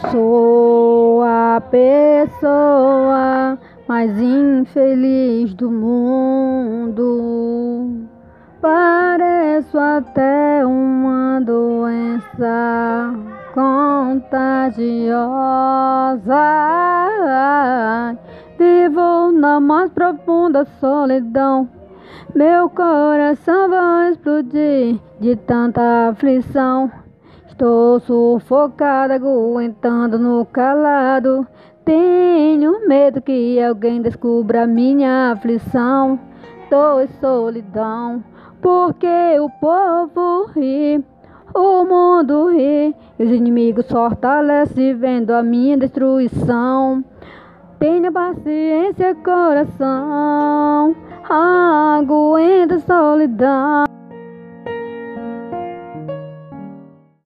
Sou a pessoa mais infeliz do mundo. Pareço até uma doença contagiosa. Vivo na mais profunda solidão. Meu coração vai explodir de tanta aflição. Estou sufocada, aguentando no calado. Tenho medo que alguém descubra minha aflição. Tô em solidão, porque o povo ri, o mundo ri, e os inimigos fortalecem vendo a minha destruição. Tenha paciência, coração, aguenta a solidão.